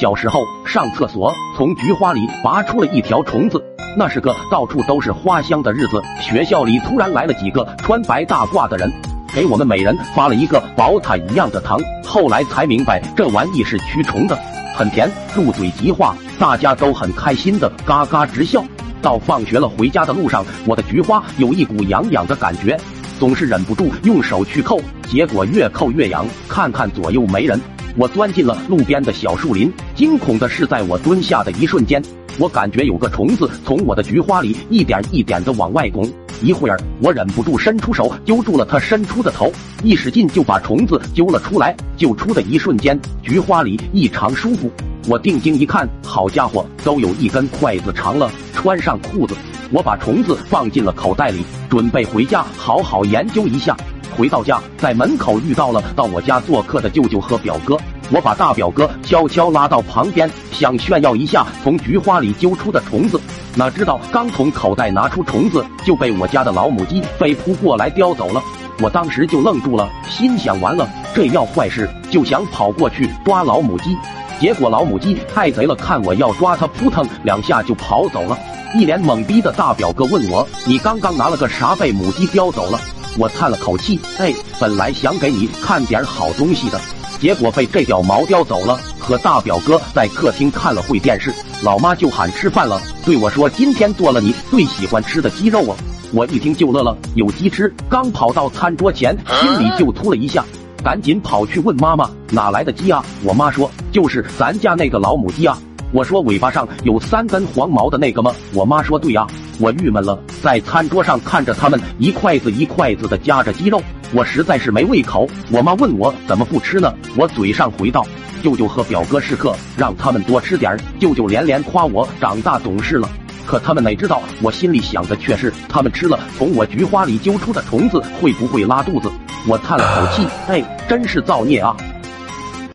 小时候上厕所，从菊花里拔出了一条虫子。那是个到处都是花香的日子，学校里突然来了几个穿白大褂的人，给我们每人发了一个宝塔一样的糖。后来才明白这玩意是驱虫的，很甜，入嘴即化，大家都很开心的嘎嘎直笑。到放学了，回家的路上，我的菊花有一股痒痒的感觉，总是忍不住用手去扣，结果越扣越痒。看看左右没人，我钻进了路边的小树林。惊恐的是，在我蹲下的一瞬间，我感觉有个虫子从我的菊花里一点一点的往外拱。一会儿，我忍不住伸出手揪住了它伸出的头，一使劲就把虫子揪了出来。揪出的一瞬间，菊花里异常舒服。我定睛一看，好家伙，都有一根筷子长了。穿上裤子，我把虫子放进了口袋里，准备回家好好研究一下。回到家，在门口遇到了到我家做客的舅舅和表哥。我把大表哥悄悄拉到旁边，想炫耀一下从菊花里揪出的虫子。哪知道刚从口袋拿出虫子，就被我家的老母鸡飞扑过来叼走了。我当时就愣住了，心想完了，这要坏事，就想跑过去抓老母鸡。结果老母鸡太贼了，看我要抓它，扑腾两下就跑走了。一脸懵逼的大表哥问我：“你刚刚拿了个啥被母鸡叼走了？”我叹了口气：“哎，本来想给你看点好东西的，结果被这屌毛叼走了。”和大表哥在客厅看了会电视，老妈就喊吃饭了，对我说：“今天做了你最喜欢吃的鸡肉啊！”我一听就乐了，有鸡吃。刚跑到餐桌前，心里就突了一下。赶紧跑去问妈妈哪来的鸡啊？我妈说就是咱家那个老母鸡啊。我说尾巴上有三根黄毛的那个吗？我妈说对呀。我郁闷了，在餐桌上看着他们一筷子一筷子的夹着鸡肉，我实在是没胃口。我妈问我怎么不吃呢？我嘴上回道：舅舅和表哥是客，让他们多吃点。舅舅连连夸我长大懂事了，可他们哪知道我心里想的却是他们吃了从我菊花里揪出的虫子会不会拉肚子。我叹了口气，哎，真是造孽啊！